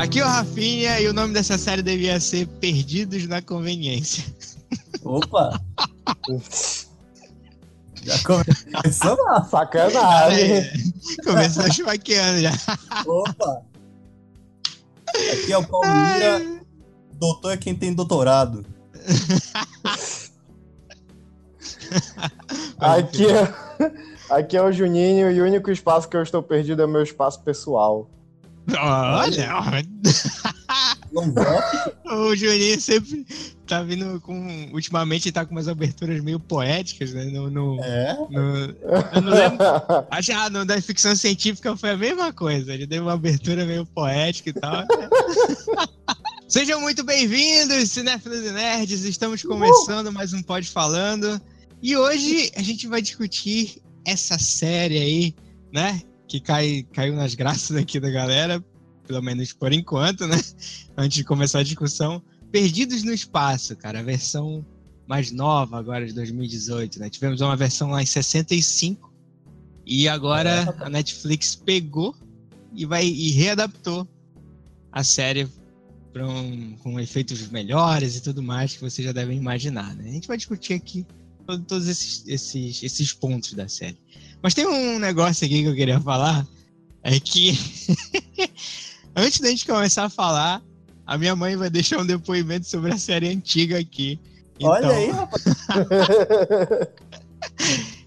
Aqui é o Rafinha e o nome dessa série devia ser Perdidos na Conveniência. Opa! Já começou lá. Sacanagem. É, começou esfaqueando já. Opa! Aqui é o Paulo Mira. Doutor é quem tem doutorado. Aqui é, aqui é o Juninho e o único espaço que eu estou perdido é o meu espaço pessoal. Olha, o Juninho sempre tá vindo com. Ultimamente tá com umas aberturas meio poéticas, né? No, no, É? no- eu não lembro. Acho que ah, no da ficção científica foi a mesma coisa. Ele deu uma abertura meio poética e tal. Sejam muito bem-vindos, cinéfilos e nerds. Estamos começando mais um Pod Falando. E hoje a gente vai discutir essa série aí, né? Que cai, caiu nas graças aqui da galera, pelo menos por enquanto, né? Antes de começar a discussão. Perdidos no Espaço, cara. A versão mais nova agora de 2018, né? Tivemos uma versão lá em 65 e agora a Netflix pegou e vai e readaptou a série um- com efeitos melhores e tudo mais que vocês já devem imaginar, né? A gente vai discutir aqui to- todos esses, esses, esses pontos da série. Mas tem um negócio aqui que eu queria falar, é que antes da gente começar a falar, a minha mãe vai deixar um depoimento sobre a série antiga aqui. Olha Então- aí, rapaz.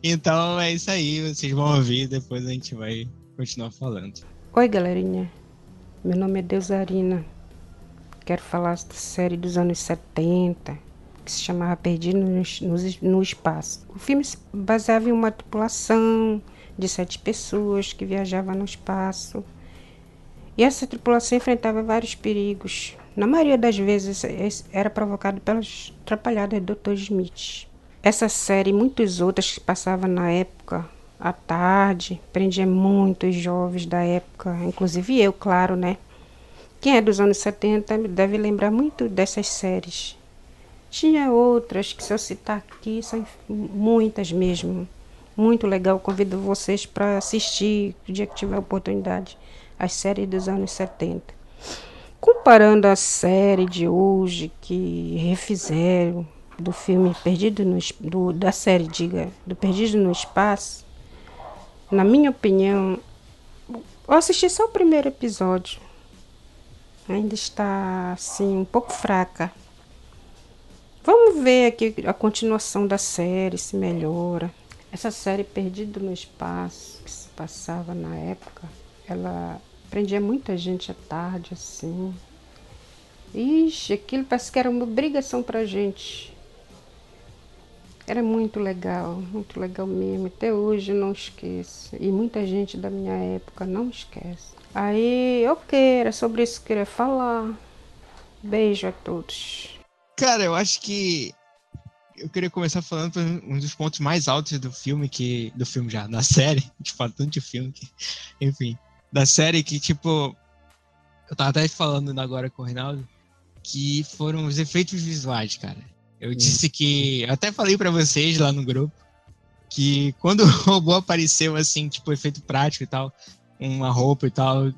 Então é isso aí, vocês vão ouvir, depois a gente vai continuar falando. Oi, galerinha. Meu nome é Deusarina. Quero falar da série dos anos 70, que se chamava Perdido no, Espaço. O filme se baseava em uma tripulação de sete pessoas que viajava no espaço. E essa tripulação enfrentava vários perigos. Na maioria das vezes era provocado pelas atrapalhadas do Dr. Smith. Essa série e muitas outras que passavam na época à tarde, prendia muitos jovens da época, inclusive eu, claro, né? Quem é dos anos 70 deve lembrar muito dessas séries. Tinha outras que se eu citar aqui, são muitas mesmo. Muito legal, convido vocês para assistir o dia que tiver oportunidade, as séries dos anos 70. Comparando a série de hoje que refizeram do filme Perdido no do, da série, diga, do Perdido no Espaço, na minha opinião, eu assisti só o primeiro episódio. Ainda está assim um pouco fraca. Vamos ver aqui a continuação da série, se melhora. Essa série Perdido no Espaço, que se passava na época, ela prendia muita gente à tarde, assim. Ixi, aquilo parece que era uma obrigação pra gente. Era muito legal, muito legal mesmo. Até hoje não esqueço. E muita gente da minha época não esquece. Aí, ok, era sobre isso que eu queria falar. Beijo a todos. Cara, eu acho que eu queria começar falando um dos pontos mais altos do filme, que. Do filme já, da série. A gente fala tanto de filme que. Enfim. Da série que, tipo. Eu tava até falando agora com o Reinaldo. Que foram os efeitos visuais, cara. Eu disse que. Eu até falei pra vocês lá no grupo. Que quando o robô apareceu, assim, tipo, efeito prático e tal. Uma roupa e tal.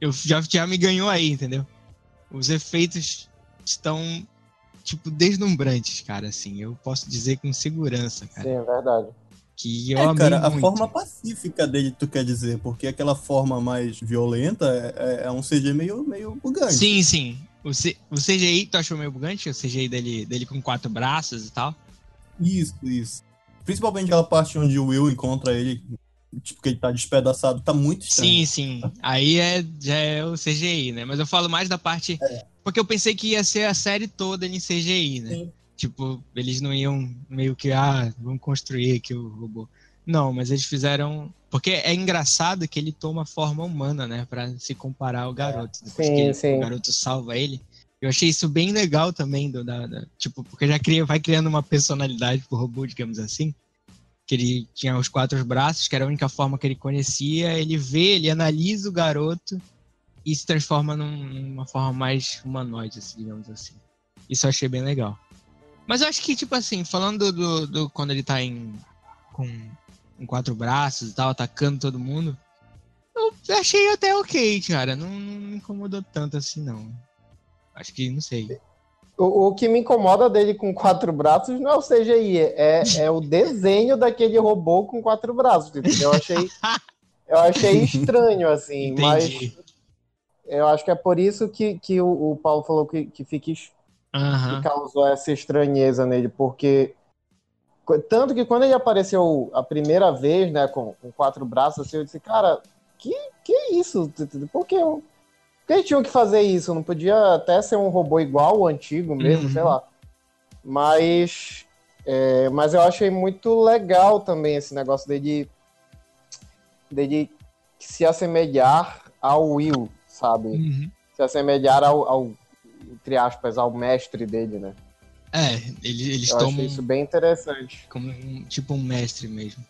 Eu já, já me ganhou aí, entendeu? Os efeitos estão tipo, deslumbrantes, cara, assim. Eu posso dizer com segurança, cara. Sim, é verdade. Que eu É, amei cara, a muito. forma pacífica dele, tu quer dizer, porque aquela forma mais violenta é, é- é um CG meio, meio bugante. Sim, sim. O, C... o CGI, tu achou meio bugante? O CGI dele, dele com quatro braços e tal? Isso, isso. Principalmente aquela parte onde o Will encontra ele, tipo, que ele tá despedaçado, tá muito estranho. Sim, sim. Aí é, já é o CGI, né? Mas eu falo mais da parte. Porque eu pensei que ia ser a série toda em CGI, né? Sim. Tipo, eles não iam meio que, ah, vamos construir aqui o robô. Não, mas eles fizeram. Porque é engraçado que ele toma forma humana, né? Pra se comparar ao garoto. Depois Sim, que ele- sim. o garoto salva ele. Eu achei isso bem legal também, do, da, da- tipo, porque já cria, vai criando uma personalidade pro robô, digamos assim. Que ele tinha os quatro braços, que era a única forma que ele conhecia. Ele vê, ele analisa o garoto e se transforma num- numa forma mais humanoide, assim, digamos assim. Isso eu achei bem legal. Mas eu acho que, tipo assim, falando do, do quando ele tá em. com, com quatro braços e tal, atacando todo mundo. Eu achei até ok, cara. Não, não me incomodou tanto assim, não. Acho que, não sei. O, o que me incomoda dele com quatro braços não é o CGI, é, é o desenho daquele robô com quatro braços, entendeu? Eu achei, eu achei estranho, assim, Entendi. mas eu acho que é por isso que, que o, o Paulo falou que, que fica que causou essa estranheza nele, porque tanto que quando ele apareceu a primeira vez, né, com, com quatro braços, assim, eu disse, cara, que que é isso? Por que, por que eles tinham que fazer isso? Não podia até ser um robô igual o antigo mesmo, Uhum. sei lá. Mas, é, mas eu achei muito legal também esse negócio dele, dele se assemelhar ao Will, sabe? Uhum. Se assemelhar ao, ao entre aspas, ao mestre dele, né? É, ele- eles Eu tomam isso bem interessante. como um, tipo um mestre mesmo.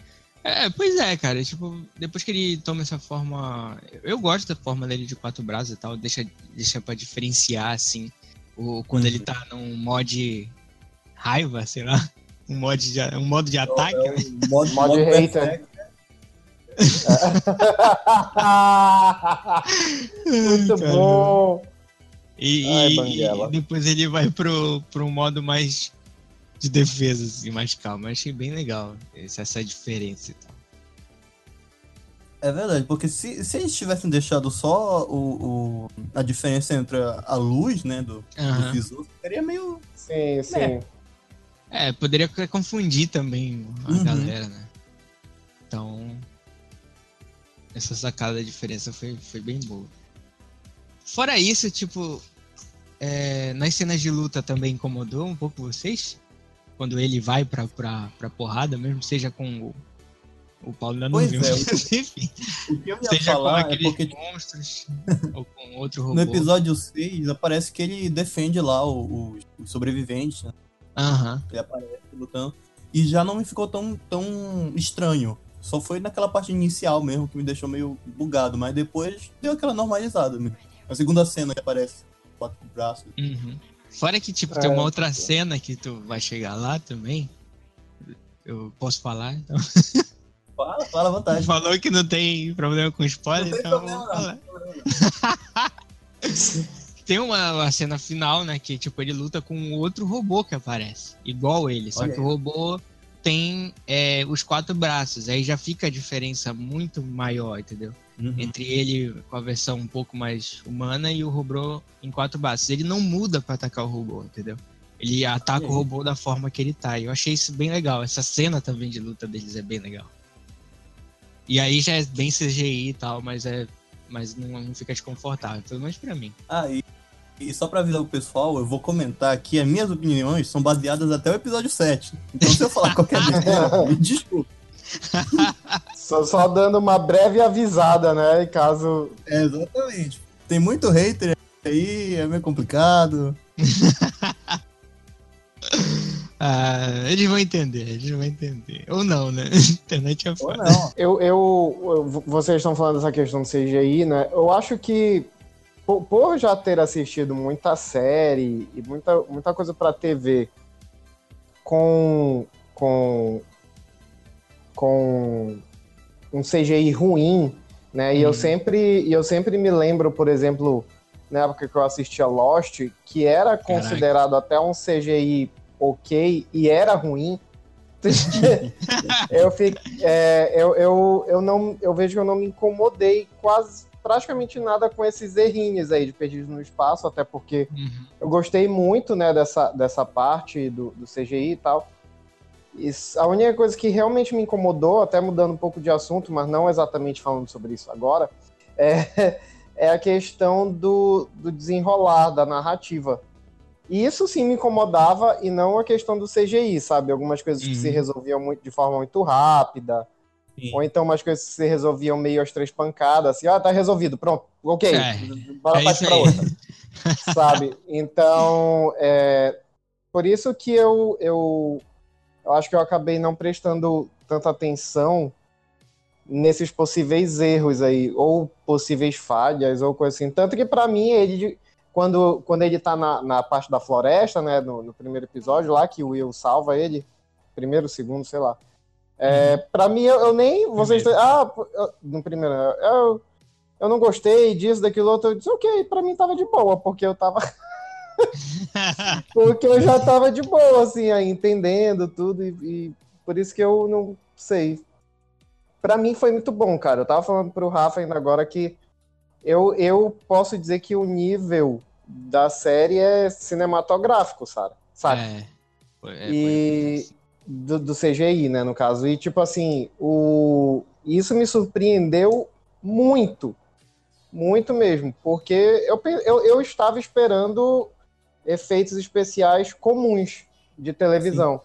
É, pois é, cara. Tipo, depois que ele toma essa forma. Eu gosto da forma dele de quatro braços e tal. Deixa, deixa pra diferenciar, assim. O, quando ele tá num mod raiva, sei lá. Um, mod de, um modo de ataque, né? É o modo, Mod modo hater. perfect. Muito Cara. bom. E, Ai, e- e depois ele vai pro, pro modo mais de defesa, assim, mais calmo. Eu achei bem legal essa, diferença e tal. É verdade, porque se, se eles tivessem deixado só o, o- a diferença entre a, luz, né, do, do Aham. visor, seria meio... Sim, sim. É. É, poderia confundir também a Uhum. galera, né? Então, essa sacada da diferença foi, foi bem boa. Fora isso, tipo, é, nas cenas de luta também incomodou um pouco vocês? Quando ele vai pra, pra, pra porrada, mesmo seja com o. O Paulo ainda não Pois viu, é, mas enfim. O que eu ia Seja com falar é aqueles porque monstros ou com outro robô. no episódio 6 aparece que ele defende lá o- o- os sobreviventes, né? Aham. Ele aparece lutando. E já não me ficou tão, tão estranho. Só foi naquela parte inicial mesmo que me deixou meio bugado, mas depois deu aquela normalizada. Né? A segunda cena que aparece, quatro braços. Uhum. Fora que, tipo, É. tem uma outra cena que tu vai chegar lá também. Eu posso falar? Então. Fala, fala à vontade. falou que não tem problema com spoiler, Não tem então problema, falar. Tem uma, uma cena final, né? Que tipo, ele luta com outro robô que aparece. Igual ele. Só Olha que aí. o robô tem é, os quatro braços. Aí já fica a diferença muito maior, entendeu? Uhum. Entre ele com a versão um pouco mais humana e o robô em quatro braços. Ele não muda pra atacar o robô, entendeu? Ele ataca o robô da forma que ele tá. E eu achei isso bem legal. Essa cena também de luta deles é bem legal. E aí já é bem CGI e tal, mas é. Mas não, não fica desconfortável, pelo menos pra mim. Ah, e, e só pra avisar o pessoal, eu vou comentar que as minhas opiniões são baseadas até o episódio 7. Então se eu falar qualquer besteira, me desculpa. Só, só dando uma breve avisada, né? Caso. É, exatamente. Tem muito hater aí, é meio complicado. Ah, eles vão entender, eles vão entender. Ou não, né? Internet é Ou foda. não. Eu, eu, vocês estão falando dessa questão do CGI, né? Eu acho que por, por já ter assistido muita série e muita, muita coisa pra TV com com com um CGI ruim, né? E eu Uhum. sempre e eu sempre me lembro, por exemplo, na época que eu assistia Lost, que era considerado até um CGI ok e era ruim. eu, fico, é, eu, eu, eu, não, eu vejo que eu não me incomodei quase praticamente nada com esses errinhos aí de Perdidos no Espaço, até porque Uhum. eu gostei muito né, dessa, dessa parte do, do CGI e tal. S- a única coisa que realmente me incomodou, até mudando um pouco de assunto, mas não exatamente falando sobre isso agora, é, é a questão do, do desenrolar da narrativa. E isso sim me incomodava e não a questão do CGI, sabe? Algumas coisas que Uhum. se resolviam muito, de forma muito rápida, Sim. ou então umas coisas que se resolviam meio às três pancadas, assim, ah, tá resolvido, pronto, ok, É, bora é partir isso pra outra sabe? Então, é, por isso que eu, eu, eu acho que eu acabei não prestando tanta atenção nesses possíveis erros aí, ou possíveis falhas, ou coisa assim. Tanto que pra mim, ele, quando, quando ele tá na, na parte da floresta, né, no, no primeiro episódio lá, que o Will salva ele, primeiro, segundo, sei lá. É, Pra mim, eu, eu nem. Vocês. Ah, eu- no primeiro. Eu, eu não gostei disso, daquilo outro. Eu disse, ok, pra mim tava de boa, porque eu tava. porque eu já tava de boa, assim, aí, entendendo tudo, e, e por isso que eu não sei. Pra mim foi muito bom, cara. Eu tava falando pro Rafa ainda agora que eu, eu posso dizer que o nível da série é cinematográfico, sabe? sabe? É. Foi- é, E- do, do CGI, né, no caso. E, tipo assim, o... isso me surpreendeu muito. Muito mesmo. Porque eu, eu, eu estava esperando efeitos especiais comuns de televisão.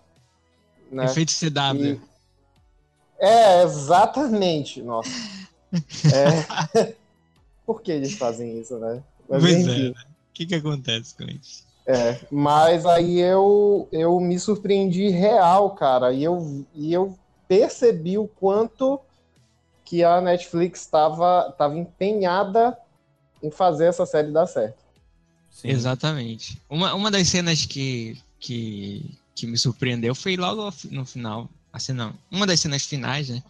Né? Efeito CW. E- É, exatamente. Nossa. É... Por que eles fazem isso, né? Mas, Pois é. né? O que que acontece com isso? É, mas aí eu, eu me surpreendi real, cara, e eu, e eu percebi o quanto que a Netflix estava tava empenhada em fazer essa série dar certo. Sim. Exatamente. Uma, uma das cenas que, que, que me surpreendeu foi logo no final. Assim, não. Uma das cenas finais, né?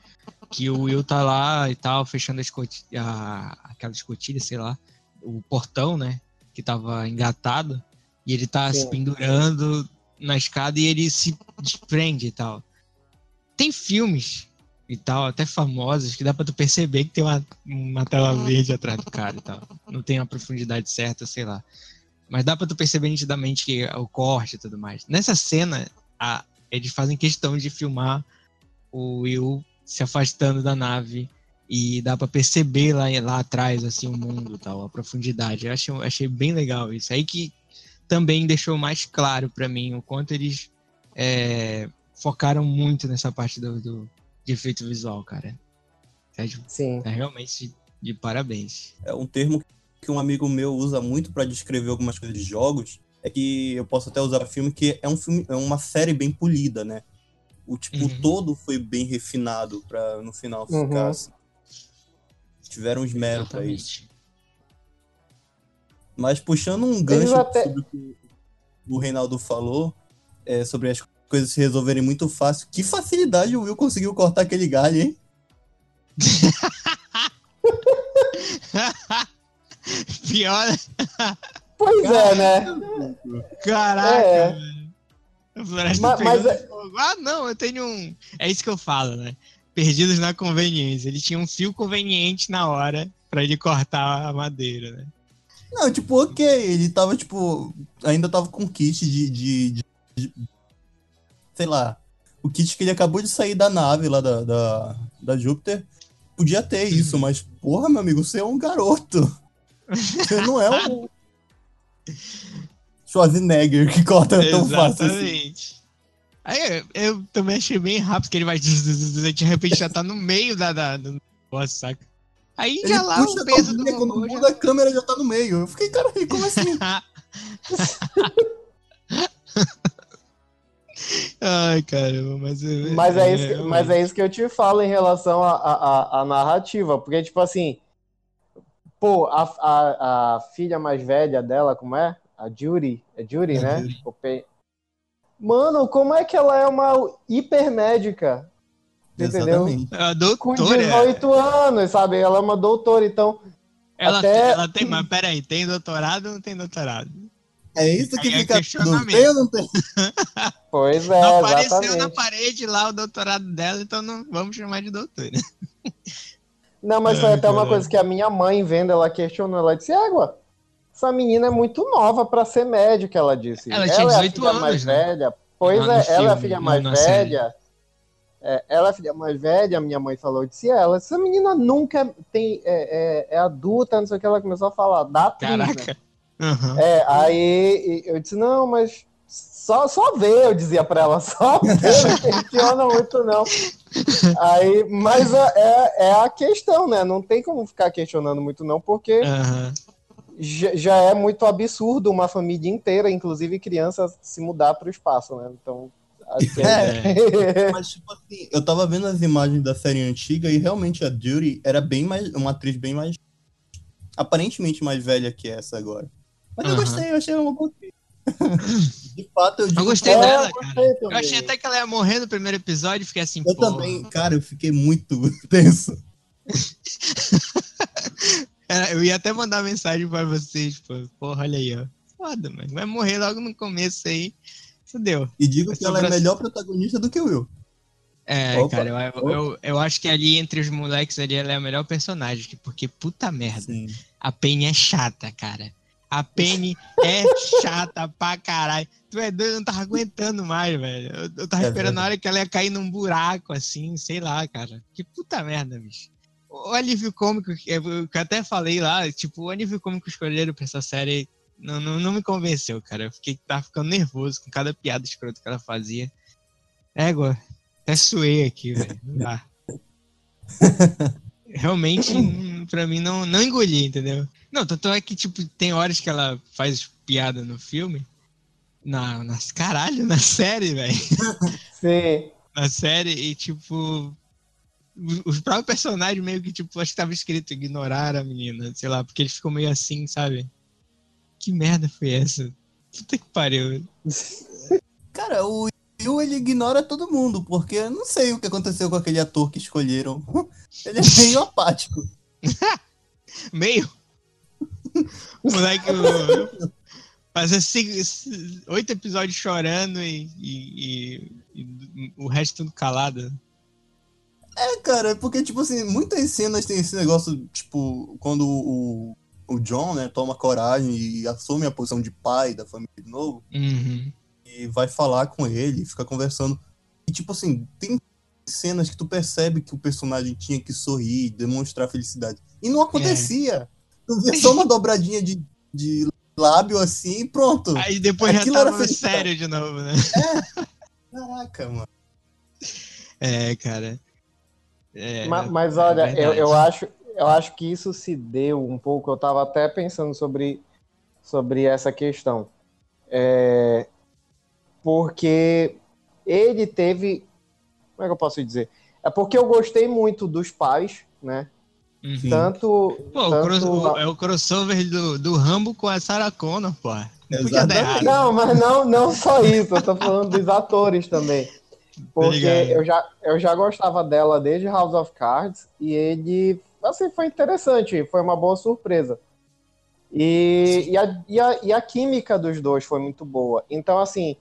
Que o Will tá lá e tal, fechando a escoti- a, aquela escotilha, sei lá, o portão, né? Que tava engatado. E ele tá se Sim. pendurando na escada e ele se desprende e tal. Tem filmes e tal, até famosos, que dá pra tu perceber que tem uma, uma tela verde atrás do cara e tal. Não tem a profundidade certa, sei lá. Mas dá pra tu perceber nitidamente que é o corte e tudo mais. Nessa cena, a- eles fazem questão de filmar o Will se afastando da nave e dá pra perceber lá, lá atrás assim o mundo tal, a profundidade. Eu achei, achei bem legal isso. Aí que também deixou mais claro pra mim o quanto eles é, focaram muito nessa parte do, do- de efeito visual, cara. É, de- Sim. é realmente de, de parabéns. É um termo que um amigo meu usa muito pra descrever algumas coisas de jogos. É que eu posso até usar filme que é um filme, é uma série bem polida, né? O tipo Uhum. todo foi bem refinado pra no final Uhum. ficar assim. Tiveram esmero pra isso. Exatamente. Mas puxando um gancho até- sobre o que o Reinaldo falou, é, sobre as coisas se resolverem muito fácil. Que facilidade o Will conseguiu cortar aquele galho, hein? Pior, Pois é, né? caraca, É. velho. A floresta Ma- mas pegando é- fogo. Ah, não, eu tenho um. É isso que eu falo, né? Perdidos na conveniência. Ele tinha um fio conveniente na hora pra ele cortar a madeira, né? Não, tipo, ok, ele tava, tipo, ainda tava com kit de, de, de- de- sei lá, o kit que ele acabou de sair da nave lá da, da, da Júpiter, podia ter isso, Uhum. mas, porra, meu amigo, você é um garoto. Você não é um Schwarzenegger que corta tão fácil assim. Exatamente. Aí eu, eu também achei bem rápido que ele vai. De repente já tá no meio da, da, do negócio, saca? Aí Ele já lá o peso do quando já- muda a câmera já tá no meio. Eu fiquei, cara, como assim? Ai, caramba, mas. eu- Mas é, isso que, realmente. mas é isso que eu te falo em relação à narrativa, porque, tipo assim, pô, a, a, a filha mais velha dela, como é? A Judy, é Judy, É, né? Judy. Mano, como é que ela é uma hipermédica? Entendeu? Exatamente. A Com doutora. 18 anos, sabe? Ela é uma doutora, então. Ela, até- ela tem, mas peraí, tem doutorado ou não tem doutorado? É isso que Aí é fica. Não questionamento. tem ou não tem? Pois é, não apareceu na exatamente. parede lá o doutorado dela, então não vamos chamar de doutora. Não, mas foi Ai, até uma caralho. coisa que a minha mãe vendo, ela questionou, ela disse, Água, essa menina é muito nova pra ser médica, ela disse. Ela tinha é a 18 filha anos, mais né? velha. Pois no é, ela é a filha não mais na velha. É, ela é a filha mais velha, minha mãe falou, disse ela, essa menina nunca tem, é, é- é adulta, não sei o que, ela começou a falar, da atriz, né? Aham. É, aí eu disse, não, mas só, só vê, eu dizia pra ela, só vê, não questiona muito não. Aí, mas é, é, é a questão, né? Não tem como ficar questionando muito não, porque Aham. já, já é muito absurdo uma família inteira, inclusive crianças, se mudar pro espaço, né? Então, que é... Mas, tipo assim, eu tava vendo as imagens da série antiga e realmente a Judy era bem mais. Uma atriz bem mais. Aparentemente mais velha que essa agora. Mas eu Aham. gostei, eu achei uma boa atriz. De fato, eu digo. Eu gostei É, dela, eu cara. Eu achei até que ela ia morrer no primeiro episódio e fiquei assim, Eu pô. também, cara, eu fiquei muito tenso. Cara, eu ia até mandar mensagem pra vocês, pô. Porra, olha aí, ó. Foda, mano. Vai morrer logo no começo aí. Fudeu. E digo Vai que ela é sobrar- melhor protagonista do que o Will. É, Opa, cara, eu, eu, eu acho que ali entre os moleques ali ela é a melhor personagem, que- porque puta merda. Sim. A Penny é chata, cara. A Penny é chata pra caralho. Tu é doido, eu não tava aguentando mais, velho. Eu, eu tava É esperando a hora que ela ia cair num buraco, assim, sei lá, cara. Que puta merda, bicho. O alívio cômico, que eu até falei lá, tipo, o alívio cômico escolheram pra essa série não, não, não me convenceu, cara. Eu fiquei, tava ficando nervoso com cada piada escrota que ela fazia. Égua, até suei aqui, velho. Não dá. Realmente, pra mim, não, não engoli, entendeu? Não, tanto é que, tipo, tem horas que ela faz piada no filme. Na, nas caralho, na série, velho. Sim. Na série, e tipo. os- Os próprios personagens meio que, tipo, acho que tava escrito ignorar a menina, sei lá, porque eles ficam meio assim, sabe? Que merda foi essa? Puta que pariu. Cara, o Will ele ignora todo mundo, porque eu não sei o que aconteceu com aquele ator que escolheram. Ele é meio apático. Meio. O moleque fazer oito episódios chorando e, e- e- e o resto tudo calado. É, cara, porque, tipo assim, muitas cenas tem esse negócio, tipo, quando o, o John, né, toma coragem e assume a posição de pai da família de novo, Uhum. e vai falar com ele, fica conversando. E, tipo assim, tem cenas que tu percebe que o personagem tinha que sorrir, demonstrar felicidade. E não acontecia. Tu vê só uma dobradinha de, de lábio assim e pronto. Aí depois já Aquilo era tava felicidade. sério de novo, né? Caraca, mano. É, cara. É, Ma- Mas, olha, é eu, eu, acho, eu acho que isso se deu um pouco. Eu estava até pensando sobre, sobre essa questão. É, porque ele teve. Como é que eu posso dizer? É porque eu gostei muito dos pais, né? Uhum. Tanto. Pô, o tanto cross- o- é o crossover do, do Rambo com a Sarah Connor, pô. Exatamente. Não, mas não, não só isso, eu tô falando dos atores também. Porque eu já, eu já gostava dela desde House of Cards e ele, assim, foi interessante, foi uma boa surpresa. E, e, a, e, a, e a química dos dois foi muito boa. Então, assim,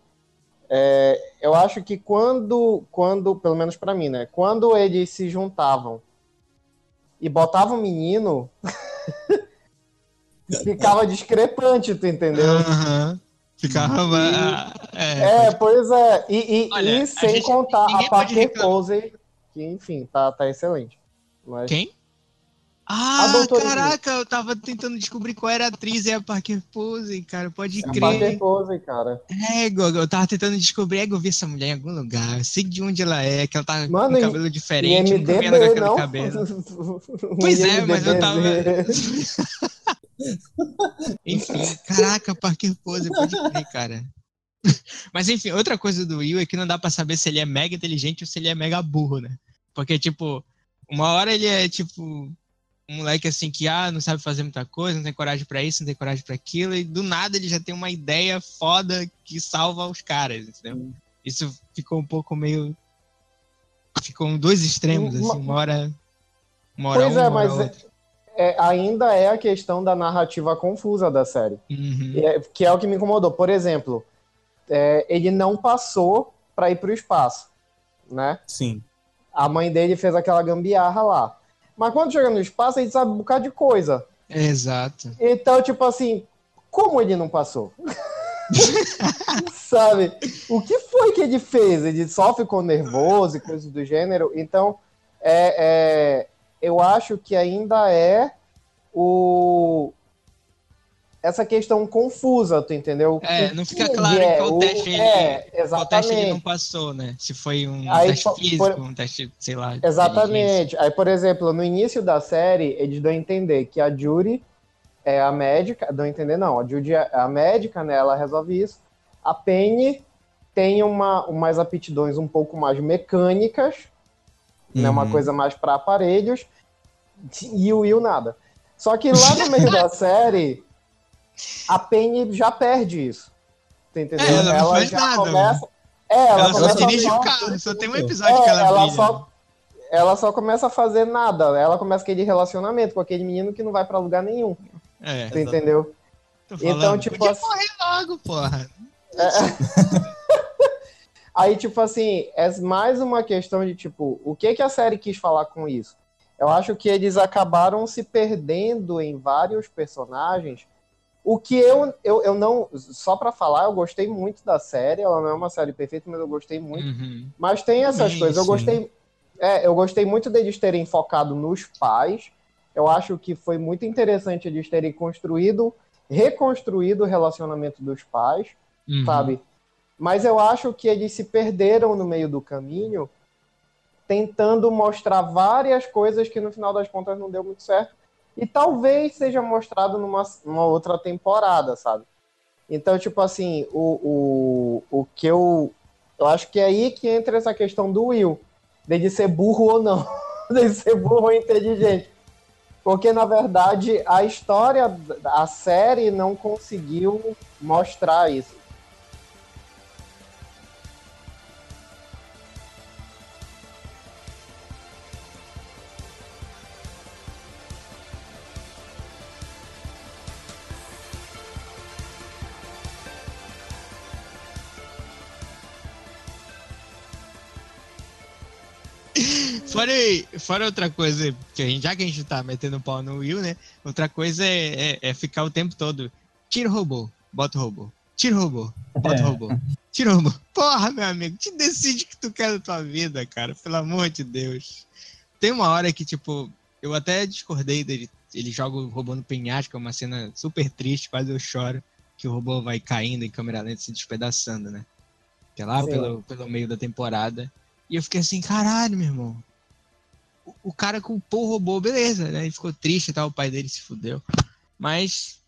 é, eu acho que quando, quando, pelo menos pra mim, né, quando eles se juntavam e botavam o menino, ficava discrepante, tu entendeu? Aham. Ficava. é, É, pois é. E, e, Olha, e a sem gente- contar a Parker. Posey, que enfim, tá, tá excelente. Mas, Quem? Ah, caraca, eu tava tentando descobrir qual era a atriz e a Parker Posey, cara, pode a crer. Parker Posey, cara. É, Gogo, eu tava tentando descobrir, é, eu vi essa mulher em algum lugar, eu sei de onde ela é, que ela tá Mano, com cabelo diferente, nunca vi ela com MDB, aquele não? cabelo. Pois é, mas eu tava. IMDb. enfim, caraca, Parker Pose, pode crer, cara. Mas enfim, outra coisa do Will é que não dá pra saber se ele é mega inteligente ou se ele é mega burro, né? Porque, tipo, uma hora ele é, tipo, um moleque assim que, ah, não sabe fazer muita coisa, não tem coragem pra isso, não tem coragem pra aquilo, e do nada ele já tem uma ideia foda que salva os caras, entendeu? Isso ficou um pouco meio. Ficou em dois extremos, Uma- assim, uma hora. Uma hora Pois um, é, uma hora mas outra. é, ainda é a questão da narrativa confusa da série. Uhum. É, que é o que me incomodou. Por exemplo, é, ele não passou para ir para o espaço, né? Sim. A mãe dele fez aquela gambiarra lá. Mas quando chega no espaço, ele sabe um bocado de coisa. Exato. Então, tipo assim, como ele não passou? Sabe? O que foi que ele fez? Ele só ficou nervoso e coisas do gênero. Então, é, é, eu acho que ainda é o essa questão confusa, tu entendeu? É, não fica claro em qual o- teste ele- é, Qual teste ele não exatamente. passou, né? Se foi um Aí, teste físico, por- um teste, sei lá. Exatamente. Aí, por exemplo, no início da série, eles dão a entender que a Judy é a médica. Dão a entender, não. A Judy é a médica, né? Ela resolve isso. A Penny tem uma, umas aptidões um pouco mais mecânicas, né? Uma Uhum. coisa mais para aparelhos. E o Will nada. Só que lá no meio da série, a Penny já perde isso. Tu entendeu? É, ela não faz já nada, começa. É, ela, Ela, só começa a dirige o carro, só tem um episódio é, que ela, ela brilha. só. ela só começa a fazer nada. Ela começa aquele relacionamento com aquele menino que não vai pra lugar nenhum. É. Você entendeu? Então, tipo podia assim- morrer logo, porra. Aí, tipo assim, é mais uma questão de, tipo, o que que a série quis falar com isso? Eu acho que eles acabaram se perdendo em vários personagens. O que eu, eu, eu não. Só pra falar, eu gostei muito da série. Ela não é uma série perfeita, mas eu gostei muito. Uhum. Mas tem essas coisas. Eu gostei. É, eu gostei muito deles terem focado nos pais. Eu acho que foi muito interessante eles terem construído, reconstruído o relacionamento dos pais Uhum. sabe? Mas eu acho que eles se perderam no meio do caminho, tentando mostrar várias coisas que no final das contas não deu muito certo. E talvez seja mostrado numa, numa outra temporada, sabe? Então, tipo assim, o, o, o que eu. Eu acho que é aí que entra essa questão do Will, dele ser burro ou não, dele ser burro ou inteligente. Porque, na verdade, a história, a série não conseguiu mostrar isso. Fora, fora outra coisa, que a gente, já que a gente tá metendo pau no Will, né? Outra coisa é, é- é ficar o tempo todo. Tira o robô, bota o robô. Tira o robô, bota o robô. Tira o robô. Porra, meu amigo, te decide o que tu quer da tua vida, cara. Pelo amor de Deus. Tem uma hora que, tipo, eu até discordei dele. Ele joga o robô no penhasco, é uma cena super triste, quase eu choro. Que o robô vai caindo em câmera lenta, se despedaçando, né? Que é lá Sim. pelo, pelo meio da temporada. E eu fiquei assim, caralho, meu irmão. O, cara culpou o robô, beleza, né? Ele ficou triste e tal, o pai dele se fudeu. Mas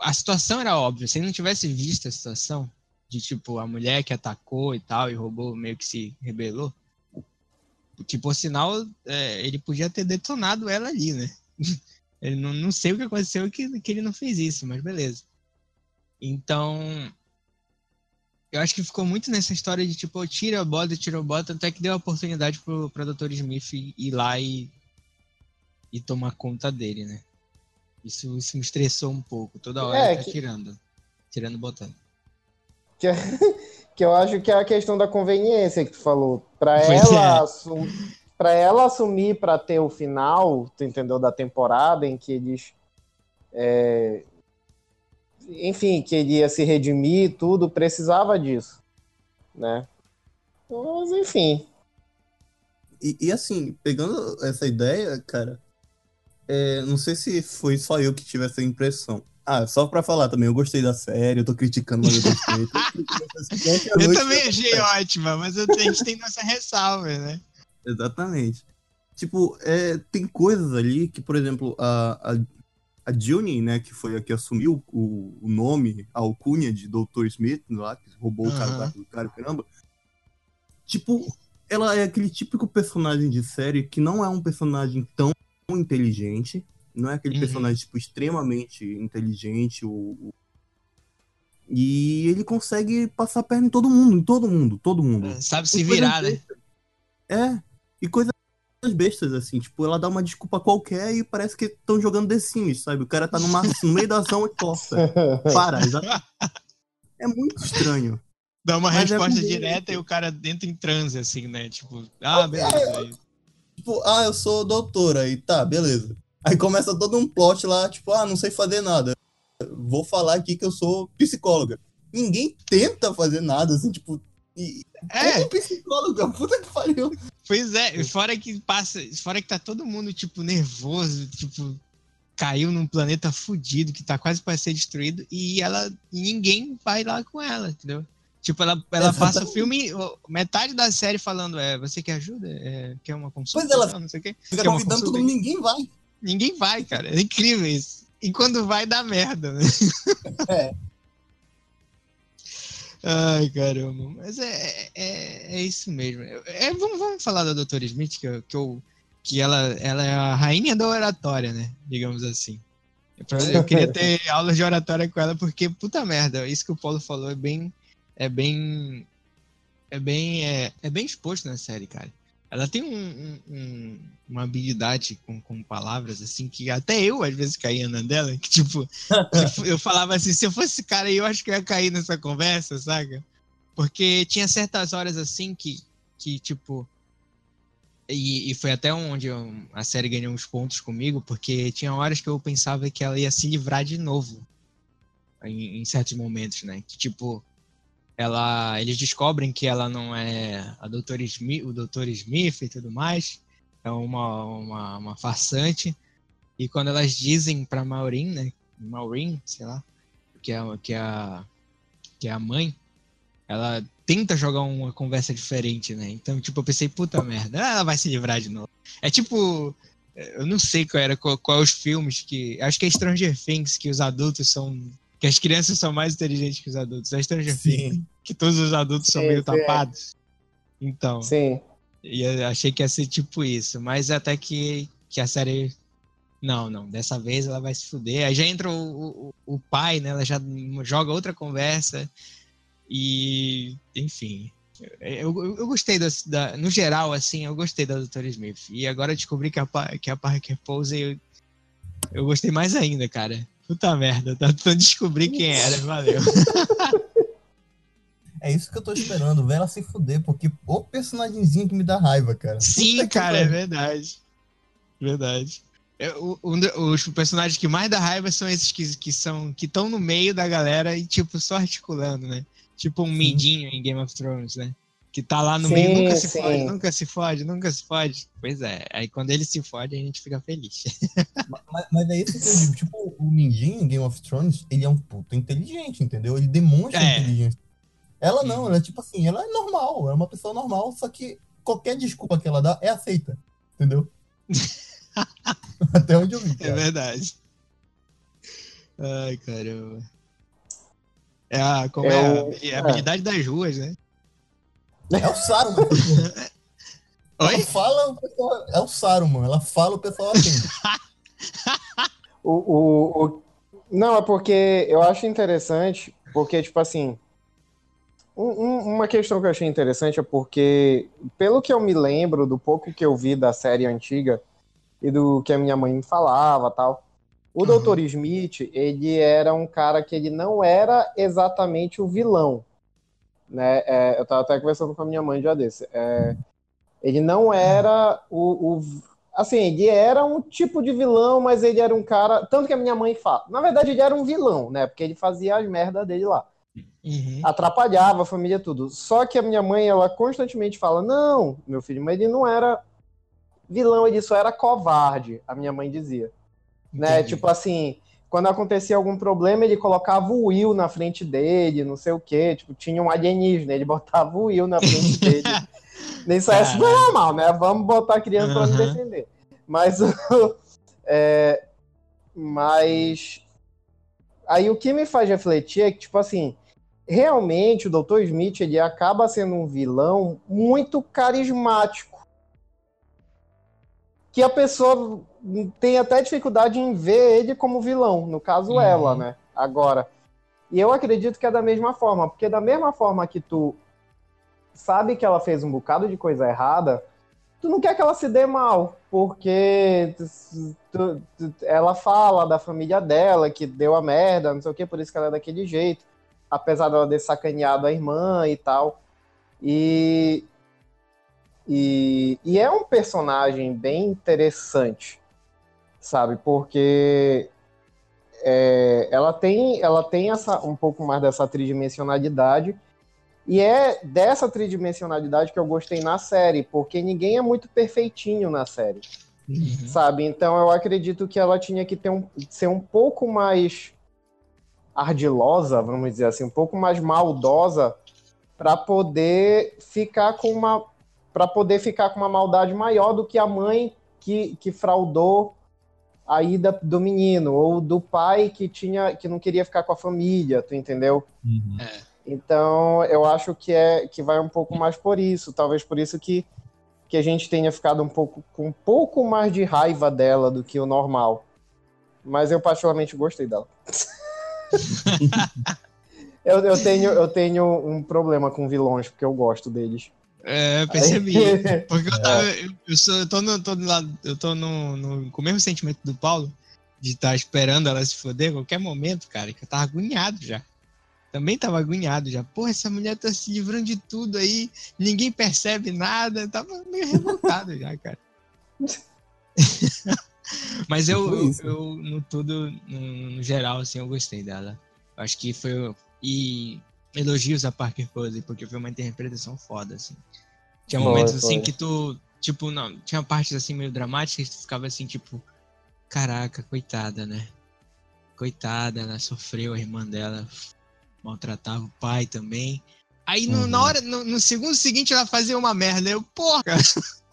a situação era óbvia. Se ele não tivesse visto a situação de, tipo, a mulher que atacou e tal, e o robô meio que se rebelou, que por sinal, é, ele podia ter detonado ela ali, né? Ele não, não sei o que aconteceu que, que ele não fez isso, mas beleza. Então, eu acho que ficou muito nessa história de tipo, tira a bota, tira a bota, até que deu a oportunidade pro, pro Dr. Smith ir lá e, e tomar conta dele, né? Isso, isso me estressou um pouco. Toda hora É, ele tá que- tirando. Tirando botando. Que, que eu acho que é a questão da conveniência que tu falou. Pra Pois ela, é. assum, pra ela assumir pra ter o final, tu entendeu, da temporada em que eles. é, enfim, que ele ia se redimir e tudo, precisava disso. Né? Mas enfim. E, e assim, pegando essa ideia, cara, é, não sei se foi só eu que tive essa impressão. Ah, só pra falar também, eu gostei da série, eu tô criticando, mas eu gostei. Eu noite, também achei ótima, mas eu- a gente tem nossa ressalva, né? Exatamente. Tipo, é, tem coisas ali que, por exemplo, a, a, a Juni, né, que foi a que assumiu o, o nome, a alcunha de Dr. Smith, lá, que roubou o Aham. cara do cara, caramba. Tipo, ela é aquele típico personagem de série que não é um personagem tão inteligente, não é aquele Uhum. personagem, tipo, extremamente inteligente, o, o- e ele consegue passar a perna em todo mundo, em todo mundo, todo mundo. Sabe se virar, né? É, e coisas bestas, assim, tipo, ela dá uma desculpa qualquer e parece que estão jogando The Sims, sabe? O cara tá numa, no meio da ação e corta. Para, exato. É muito estranho. Dá uma Mas é resposta conveniente. direta e o cara entra em transe, assim, né? Tipo, ah, beleza. Tipo, ah, eu sou doutora, e tá, beleza. Aí começa todo um plot lá, tipo, ah, não sei fazer nada. Vou falar aqui que eu sou psicóloga. Ninguém tenta fazer nada, assim, tipo. E, É, Como psicóloga? Puta que pariu. pois é, fora que passa, fora que tá todo mundo, tipo, nervoso, tipo, caiu num planeta fudido que tá quase para ser destruído e ela, ninguém vai lá com ela, entendeu? Tipo, ela, ela passa o filme, metade da série falando, é, você quer ajuda? É, quer uma consulta? Pois ela- Não, sei o quê. Fica uma convidando todo mundo, ninguém vai. Ninguém vai, cara. É incrível isso. E quando vai, dá merda, né? É. Ai, caramba. Mas é, é, é isso mesmo. É, vamos, vamos falar da Doutora Smith, que, eu, que, eu, que ela, ela é a rainha da oratória, né? Digamos assim. Eu queria ter aulas de oratória com ela, porque, puta merda, isso que o Paulo falou é bem. É bem. É bem. É, é bem exposto na série, cara. Ela tem um, um, uma habilidade com, com palavras, assim, que até eu às vezes caía na dela, que tipo, eu falava assim, se eu fosse esse cara aí, eu acho que eu ia cair nessa conversa, saca? Porque tinha certas horas assim que, que tipo. E, e foi até onde eu, a série ganhou uns pontos comigo, porque tinha horas que eu pensava que ela ia se livrar de novo. Em, em certos momentos, né? Que tipo ela, eles descobrem que ela não é a doutora Smith, o doutor Smith e tudo mais, é uma, uma, uma farsante. E quando elas dizem para Maureen, né, Maureen, sei lá, que é, que é a que é a mãe, ela tenta jogar uma conversa diferente, né? Então, tipo, eu pensei, puta merda, ela vai se livrar de novo. É tipo, eu não sei qual era qual, qual os filmes que, acho que é Stranger Things que os adultos são que as crianças são mais inteligentes que os adultos. É Stranger Things, que todos os adultos sim, são meio sim. tapados. Então. Sim. E eu achei que ia ser tipo isso, mas até que, que a série. Não, não, dessa vez ela vai se fuder. Aí já entra o, o, o pai, né? Ela já joga outra conversa. E, enfim, eu, eu, eu, gostei da, da, no geral, assim, eu gostei da Doutora Smith. E agora descobri que a, que a Parker Pose eu, eu gostei mais ainda, cara. Puta merda, tá tentando descobrir quem era, valeu. É isso que eu tô esperando, ver ela se fuder, porque o personagemzinho que me dá raiva, cara. Sim, cara, é verdade. Verdade. Eu, um, os personagens que mais dá raiva são esses que, que são que estão no meio da galera e, tipo, só articulando, né? Tipo um Sim. midinho em Game of Thrones, né? Que tá lá no sim, meio, nunca se sim. fode, nunca se fode, nunca se fode. Pois é, aí quando ele se fode, a gente fica feliz. mas, mas, é isso que eu digo, tipo, o Mindinho em Game of Thrones, ele é um puto inteligente, entendeu? Ele demonstra é. inteligência. Ela não, ela é tipo assim, ela é normal, é uma pessoa normal, só que qualquer desculpa que ela dá é aceita, entendeu? Até onde eu vi. É cara. É verdade. Ai, caramba. É a, como é, é, a, é a habilidade das ruas, né? É o Saruman. Oi? Ela fala, o pessoal, é o Saruman. Ela fala, o pessoal atende. o, o, o, não, é porque eu acho interessante, porque, tipo assim, um, uma questão que eu achei interessante é porque, pelo que eu me lembro, do pouco que eu vi da série antiga e do que a minha mãe me falava tal, o uhum. Dr. Smith, ele era um cara que ele não era exatamente o vilão né? É, eu estava até conversando com a minha mãe já desse. É, ele não era o, o, Assim, ele era um tipo de vilão, mas ele era um cara. Tanto que a minha mãe fala. Na verdade, ele era um vilão, né? Porque ele fazia as merdas dele lá. Uhum. Atrapalhava a família, tudo. Só que a minha mãe, ela constantemente fala: Não, meu filho, mas ele não era vilão, ele só era covarde, a minha mãe dizia. Né? Tipo assim, quando acontecia algum problema, ele colocava o Will na frente dele, não sei o quê. Tipo, tinha um alienígena, ele botava o Will na frente dele. Isso é super normal, né? Vamos botar a criança uhum. para se defender. Mas, é, mas aí o que me faz refletir é que, tipo assim, realmente o Dr. Smith ele acaba sendo um vilão muito carismático. Que a pessoa tem até dificuldade em ver ele como vilão, no caso uhum. ela, né? Agora. E eu acredito que é da mesma forma, porque da mesma forma que tu sabe que ela fez um bocado de coisa errada, tu não quer que ela se dê mal, porque tu, tu, ela fala da família dela, que deu a merda, não sei o que, por isso que ela é daquele jeito, apesar dela ter sacaneado a irmã e tal. E, e, e é um personagem bem interessante sabe? Porque é, ela tem, ela tem essa, um pouco mais dessa tridimensionalidade. E é dessa tridimensionalidade que eu gostei na série, porque ninguém é muito perfeitinho na série. Uhum. Sabe? Então eu acredito que ela tinha que ter um, ser um pouco mais ardilosa, vamos dizer assim, um pouco mais maldosa para poder ficar com uma para poder ficar com uma maldade maior do que a mãe que, que fraudou a ida do menino, ou do pai que tinha que não queria ficar com a família, tu entendeu? Uhum. É. Então, eu acho que é que vai um pouco mais por isso, talvez por isso que, que a gente tenha ficado um pouco com um pouco mais de raiva dela do que o normal. Mas eu particularmente gostei dela. eu, eu, tenho, eu tenho um problema com vilões, porque eu gosto deles. É, eu percebi. Porque eu, tava, eu, eu, sou, eu tô, no, tô, do lado, eu tô no, no, com o mesmo sentimento do Paulo, de estar tá esperando ela se foder a qualquer momento, cara, que eu tava agoniado já. Também tava agoniado já. Porra, essa mulher tá se livrando de tudo aí, ninguém percebe nada, tava meio revoltado já, cara. Mas eu, eu, eu, no tudo, no, no, geral, assim, eu gostei dela. Acho que foi. E elogios a Parker Posey, porque foi uma interpretação foda, assim. Tinha momentos assim que tu. Tipo, não, tinha partes assim meio dramáticas que tu ficava assim, tipo, caraca, coitada, né? Coitada, ela sofreu, a irmã dela maltratava o pai também. Aí no, uhum. na hora, no, no, segundo seguinte ela fazia uma merda. Eu, porra,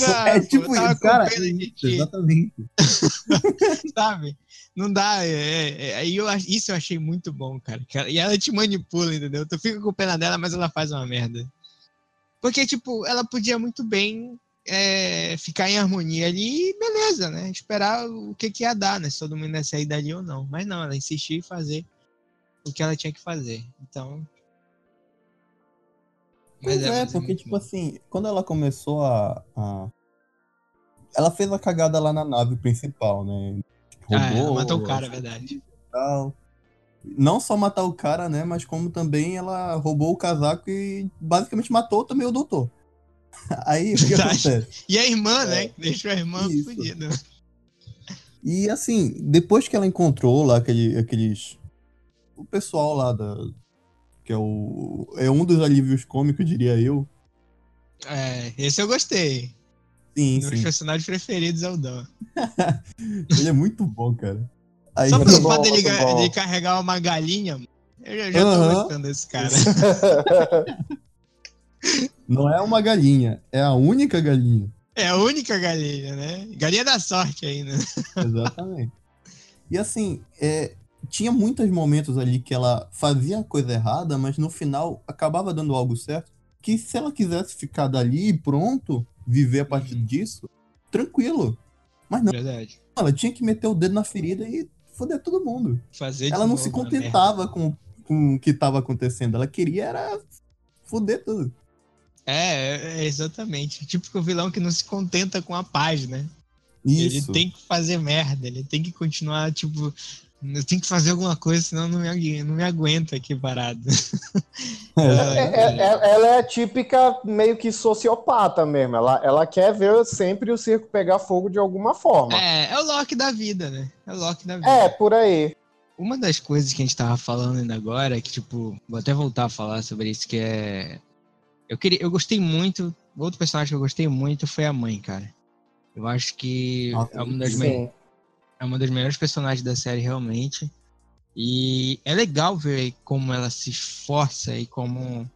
Não, é tipo isso, cara. É isso, exatamente. Sabe? Não dá. É, é, é, aí eu, isso eu achei muito bom, cara. E ela te manipula, entendeu? Tu fica com pena dela, mas ela faz uma merda. Porque, tipo, ela podia muito bem é, ficar em harmonia ali e beleza, né? Esperar o que, que ia dar, né? Se todo mundo ia sair dali ou não. Mas não, ela insistiu em fazer o que ela tinha que fazer. Então, Pois é, é porque, tipo assim, quando ela começou a, a, Ela fez a cagada lá na nave principal, né? Roubou, ah, ela matou o cara, é verdade. Tal. Não só matar o cara, né? Mas como também ela roubou o casaco e basicamente matou também o doutor. Aí, o que acontece? E a irmã, né? é, né? Deixou a irmã fodida. E assim, depois que ela encontrou lá aquele, aqueles. O pessoal lá da, que é o é um dos alívios cômicos, diria eu. É, esse eu gostei. Sim, Meus sim. personagens preferidos é o Dan. Ele é muito bom, cara. Aí, Só pelo fato dele, dele carregar uma galinha, eu já, já tô gostando desse cara. Não é uma galinha, é a única galinha. É a única galinha, né? Galinha da sorte ainda. Exatamente. E assim, é, tinha muitos momentos ali que ela fazia a coisa errada, mas no final acabava dando algo certo. Que se ela quisesse ficar dali e pronto, viver a partir uhum. disso, tranquilo. Mas não. Verdade. Ela tinha que meter o dedo na ferida e foder todo mundo. Fazer ela não se contentava com, com o que estava acontecendo. Ela queria era foder tudo. É, é, exatamente. Tipo o vilão que não se contenta com a paz, né? Isso. Ele tem que fazer merda, ele tem que continuar, tipo, eu tenho que fazer alguma coisa, senão não me, não me aguento aqui parado. É, é, é, é, ela é típica meio que sociopata mesmo. Ela, ela quer ver sempre o circo pegar fogo de alguma forma. É, é o Loki da vida, né? É o Loki da vida. É, por aí. Uma das coisas que a gente tava falando ainda agora, que, tipo, vou até voltar a falar sobre isso, que é. Eu, queria, eu gostei muito. Outro personagem que eu gostei muito foi a mãe, cara. Eu acho que Nossa, é uma das, me é uma das melhores personagens da série, realmente. E é legal ver como ela se esforça e como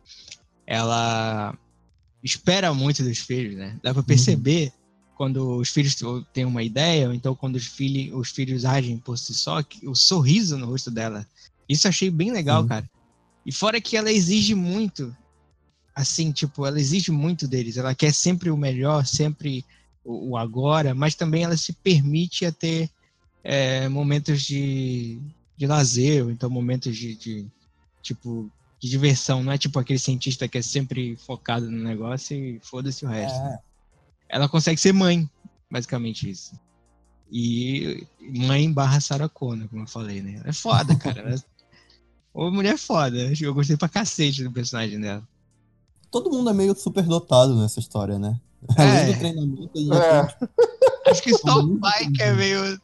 ela espera muito dos filhos, né? Dá pra uhum. perceber uhum. quando os filhos têm uma ideia, ou então quando os, filhos, os filhos agem por si só, o sorriso no rosto dela. Isso achei bem legal, uhum. cara. E fora que ela exige muito, assim, tipo, ela exige muito deles. Ela quer sempre o melhor, sempre o, o agora, mas também ela se permite a ter é, momentos de, de lazer, ou então momentos de, de, tipo de diversão, não é tipo aquele cientista que é sempre focado no negócio e foda-se o resto. É. Ela consegue ser mãe, basicamente isso. E mãe barra Sarah Connor, como eu falei, né? É foda, cara. Ela... Ô, mulher foda. Eu gostei pra cacete do personagem dela. Todo mundo é meio super dotado nessa história, né? É. Além do treinamento, é. Tem... Acho que só o pai que é meio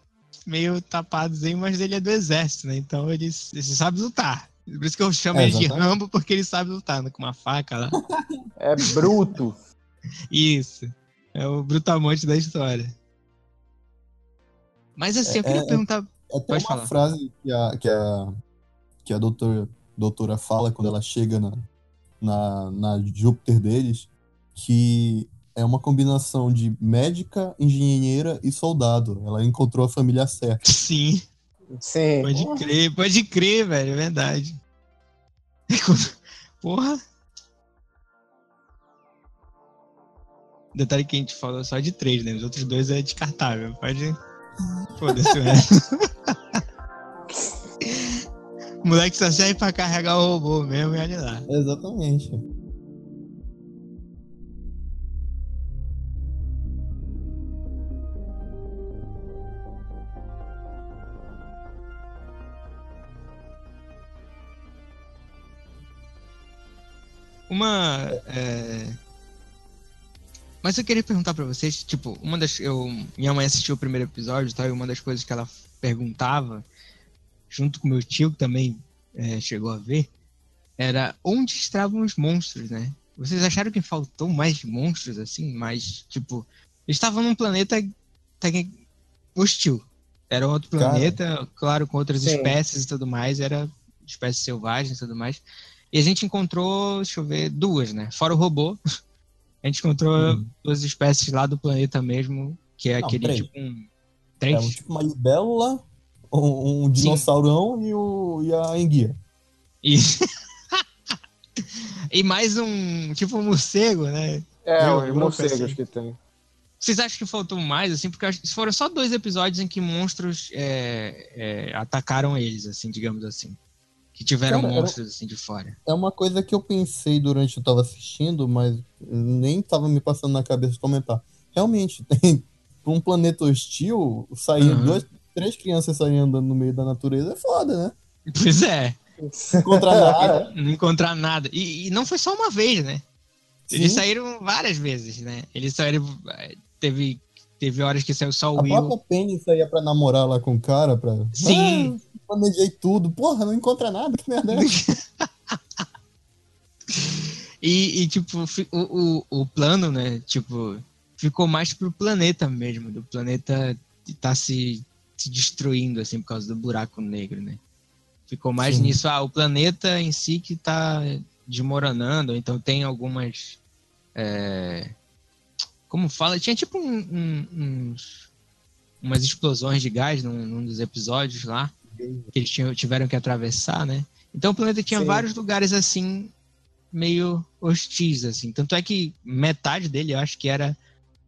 meio tapadozinho, mas ele é do exército, né? Então ele, ele sabe lutar. Por isso que eu chamo é, ele de Rambo, porque ele sabe lutar, né? com uma faca lá. É bruto. Isso. É o brutamonte da história. Mas assim, eu queria é, é perguntar. É, Pode uma falar. frase que a, que a, que a doutora, doutora fala quando ela chega na, na, na Júpiter deles, que é uma combinação de médica, engenheira e soldado. Ela encontrou a família certa. Sim. Sim. Pode crer, pode crer, velho, é verdade. Porra. Detalhe que a gente falou só de três, né? Os outros dois é descartável. Pode. Foda-se o resto. o moleque só serve pra carregar o robô mesmo e olha lá. Exatamente. Uma. é, Mas eu queria perguntar pra vocês, tipo, uma das. Eu... Minha mãe assistiu o primeiro episódio tá? e uma das coisas que ela perguntava, junto com meu tio, que também é, chegou a ver, era onde estavam os monstros, né? Vocês acharam que faltou mais monstros, assim? Mais, tipo. Estavam num planeta até hostil. Era outro planeta, claro, com outras Sim. espécies e tudo mais, era espécies selvagens e tudo mais. E a gente encontrou, deixa eu ver, duas, né? Fora o robô. A gente encontrou Uhum. duas espécies lá do planeta mesmo, que é Não, aquele três. tipo um. É Três? um tipo uma libélula, um, um dinossaurão e, o, e a enguia. E... e mais um tipo um morcego, né? É, os morcegos pensei. que tem. Vocês acham que faltou mais, assim? Porque foram só dois episódios em que monstros é, é, atacaram eles, assim, digamos assim. Que tiveram Cara, era- monstros, assim, de fora. É uma coisa que eu pensei durante eu tava assistindo, mas nem tava me passando na cabeça comentar. Realmente, tem um planeta hostil, sair Uhum. duas, três crianças saírem andando no meio da natureza é foda, né? Pois é, Encontrar nada. não encontrar nada. E, e não foi só uma vez, né? Eles Sim. saíram várias vezes, né? Eles saíram. eh, Teve, teve horas que saiu só o A Will. própria Penny saía pra namorar lá com o cara, pra. Sim. Ah, planejei tudo. Porra, não encontra nada, que merda é? E, e, tipo, o, o, o plano, né? Tipo, ficou mais pro planeta mesmo, do planeta tá se, se destruindo, assim, por causa do buraco negro, né? Ficou mais Sim. nisso, ah, o planeta em si que tá desmoronando, então tem algumas. é, como fala? Tinha tipo um- um- uns, umas explosões de gás num, num dos episódios lá, que eles tinham- tiveram que atravessar, né? Então o planeta tinha Sim. vários lugares assim, meio hostis, assim. Tanto é que metade dele eu acho que era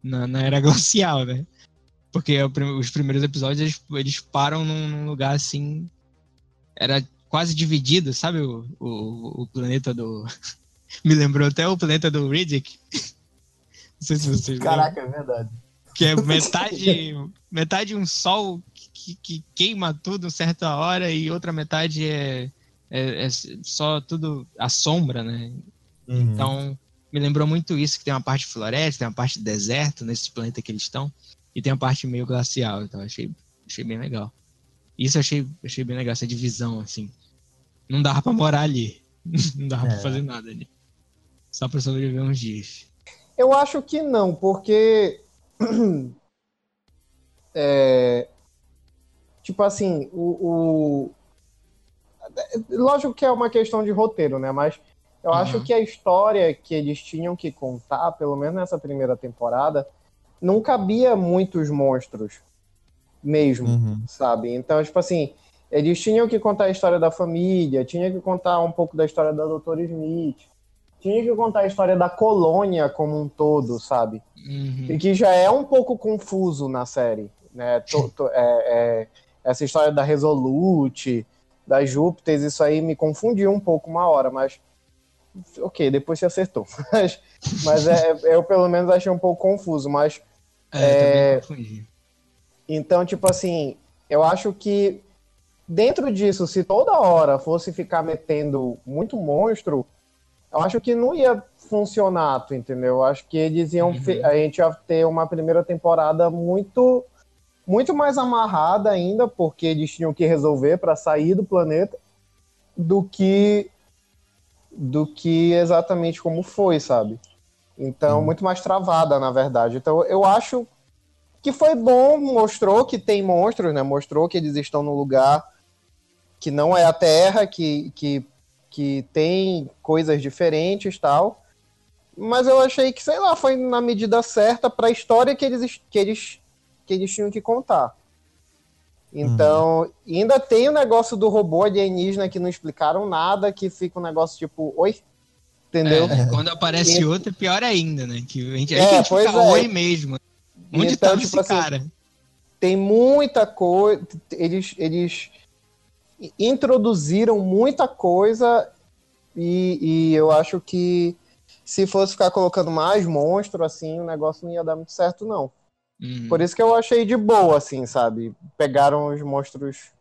na, na era glacial, né? Porque prim- os primeiros episódios eles, eles param num, num lugar assim. Era quase dividido, sabe? O, o, o planeta do. Me lembrou até o planeta do Riddick. Não sei se vocês lembram. Caraca, é verdade. Que é metade, metade um sol que, que queima tudo certa hora e outra metade é, é, é só tudo a sombra, né? Uhum. Então, me lembrou muito isso, que tem uma parte floresta, tem uma parte de deserto nesse planeta que eles estão, e tem uma parte meio glacial, então achei, achei bem legal. Isso eu achei, achei bem legal, essa divisão, assim. Não dava pra morar ali. Não dava pra É. fazer nada ali. Só pra sobreviver uns dias. Eu acho que não, porque. é, tipo assim, o, o- Lógico que é uma questão de roteiro, né? Mas eu Uhum. acho que a história que eles tinham que contar, pelo menos nessa primeira temporada, não cabia muitos monstros mesmo Uhum. sabe? Então, tipo assim, eles tinham que contar a história da família, tinha que contar um pouco da história da Dr. Smith, tinha que contar a história da colônia como um todo, sabe? Uhum. E que já é um pouco confuso na série, né? To- to- é- é- essa história da Resolute, da Júpiter, isso aí me confundiu um pouco uma hora, mas ok, depois se acertou. Mas, mas é, eu pelo menos achei um pouco confuso, mas É, confundi. então, tipo assim, eu acho que dentro disso, se toda hora fosse ficar metendo muito monstro, eu acho que não ia funcionar, tu entendeu? Eu acho que eles iam. Uhum. A gente ia ter uma primeira temporada muito. Muito mais amarrada ainda, porque eles tinham que resolver para sair do planeta, do que do que exatamente como foi, sabe? Então, Uhum. muito mais travada, na verdade. Então, eu acho que foi bom, mostrou que tem monstros, né? Mostrou que eles estão no lugar que não é a Terra, que, que, que tem coisas diferentes tal. Mas eu achei que, sei lá, foi na medida certa para a história que eles, que, eles, que eles tinham que contar. Então, e ainda tem o negócio do robô alienígena que não explicaram nada, que fica um negócio tipo, oi? Entendeu? É, quando aparece E- outro, é pior ainda, né? Que a gente, É, que a gente pois fica é. oi mesmo. Onde Então, tá tipo esse assim, cara? tem muita coisa. Eles, eles introduziram muita coisa e, e eu acho que se fosse ficar colocando mais monstro, assim, o negócio não ia dar muito certo, não. Uhum. Por isso que eu achei de boa, assim, sabe? Pegaram os monstros.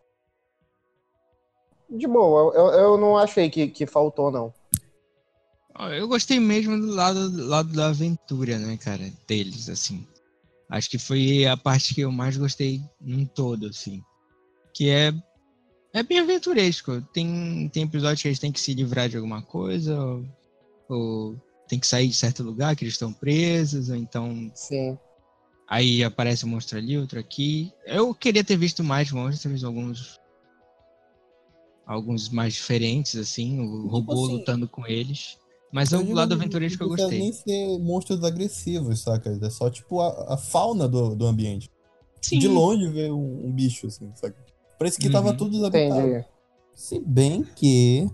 De boa. Eu, eu não achei que, que faltou, não. Eu gostei mesmo do lado, do lado da aventura, né, cara, deles, assim. Acho que foi a parte que eu mais gostei num todo, assim. Que é é bem aventuresco. Tem, tem episódios que eles têm que se livrar de alguma coisa, ou, ou tem que sair de certo lugar que eles estão presos, ou então. Sim. Aí aparece um monstro ali, outro aqui. Eu queria ter visto mais monstros, alguns. Alguns mais diferentes, assim, o tipo robô assim, lutando com eles. Mas é o lado aventuresco que eu gostei. Não nem ser monstros agressivos, saca? É só tipo a, a fauna do, do ambiente. Sim. De longe ver um, um bicho, assim, saca? Parece que uhum. tava tudo desabitado. Entendi. Se bem que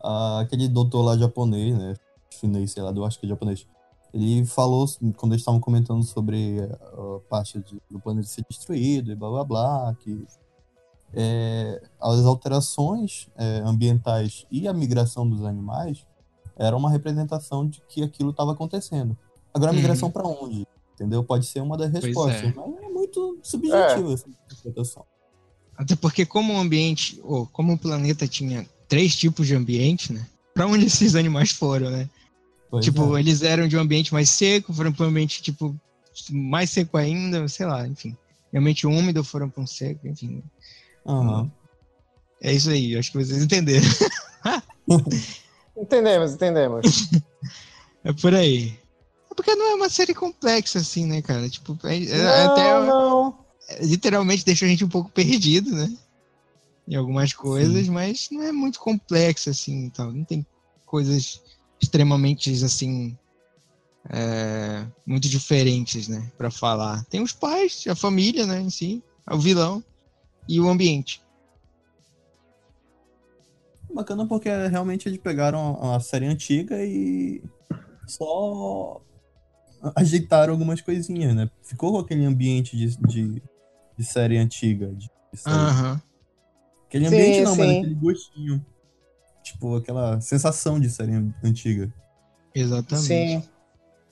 ah, aquele doutor lá japonês, né? Chinês, sei lá, eu acho que é japonês. Ele falou, quando eles estavam comentando sobre a parte de, do planeta ser destruído e blá blá blá, que é, as alterações é, ambientais e a migração dos animais era uma representação de que aquilo estava acontecendo. Agora, a migração uhum. para onde? Entendeu? Pode ser uma das respostas, é. mas é muito subjetiva é. essa interpretação. Até porque como o ambiente, ou como o planeta tinha três tipos de ambiente, né? Pra onde esses animais foram, né? Pois tipo, é. eles eram de um ambiente mais seco, foram para um ambiente, tipo, mais seco ainda, sei lá, enfim. Ambiente úmido, foram para um seco, enfim. Uhum. É isso aí, acho que vocês entenderam. entendemos, entendemos. é por aí. É porque não é uma série complexa, assim, né, cara? Tipo, é, é não, até. Não literalmente deixa a gente um pouco perdido, né? Em algumas coisas, Sim. mas não é muito complexo assim, então não tem coisas extremamente assim é, muito diferentes, né, para falar. Tem os pais, a família, né, em si, o vilão e o ambiente. Bacana porque realmente eles pegaram a série antiga e só ajeitaram algumas coisinhas, né? Ficou com aquele ambiente de, de de série antiga. De, série. Uhum. Aquele ambiente sim, não, sim. mas aquele gostinho. Tipo, aquela sensação de série antiga. Exatamente. Sim.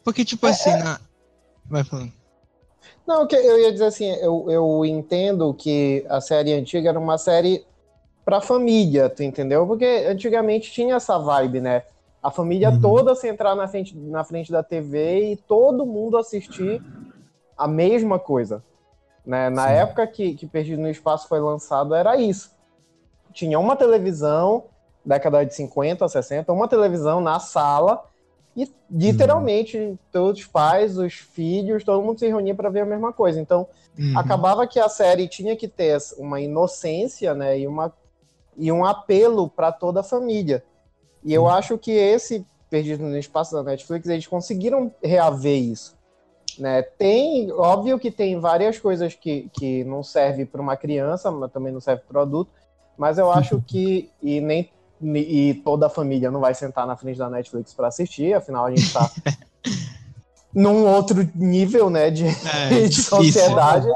Porque, tipo é, assim, é... na... vai falando. Não, que eu ia dizer assim, eu, eu entendo que a série antiga era uma série pra família, tu entendeu? Porque antigamente tinha essa vibe, né? A família uhum. toda se entrar na frente, na frente da TV e todo mundo assistir a mesma coisa. Né? Na Sim. época que, que Perdido no Espaço foi lançado, era isso. Tinha uma televisão, década de 50, 60, uma televisão na sala e literalmente uhum. todos os pais, os filhos, todo mundo se reunia para ver a mesma coisa. Então, uhum. acabava que a série tinha que ter uma inocência, né, e uma e um apelo para toda a família. E eu acho que esse Perdido no Espaço da Netflix, eles conseguiram reaver isso. Né? Tem, óbvio que tem várias coisas que, que não servem para uma criança, mas também não serve para adulto, mas eu acho que, e nem e toda a família não vai sentar na frente da Netflix para assistir, afinal a gente está num outro nível, né, de, é, de sociedade.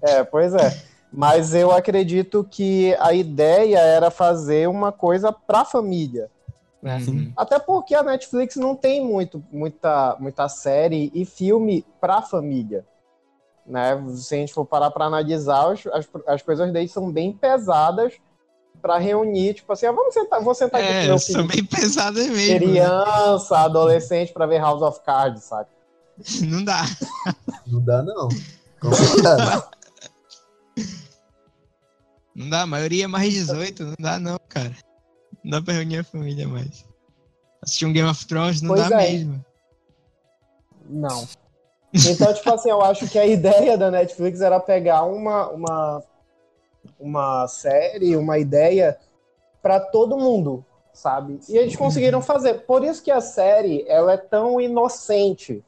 É, pois é. Mas eu acredito que a ideia era fazer uma coisa para a família, né? Até porque a Netflix não tem muito, muita, muita série e filme para família. Né? Se a gente for parar para analisar, as, as, as coisas deles são bem pesadas para reunir, tipo assim, ah, vamos sentar, vou sentar aqui é. São bem pesadas mesmo. Né? Criança, né? adolescente para ver House of Cards, sabe? Não dá. Não dá, não. Não dá, a maioria é mais 18, não dá não, cara. Não dá pra reunir a família mais. Assistir um Game of Thrones não pois dá é. mesmo. Não. Então, tipo assim, eu acho que a ideia da Netflix era pegar uma, uma, uma série, uma ideia para todo mundo, sabe? E eles conseguiram fazer. Por isso que a série, ela é tão inocente,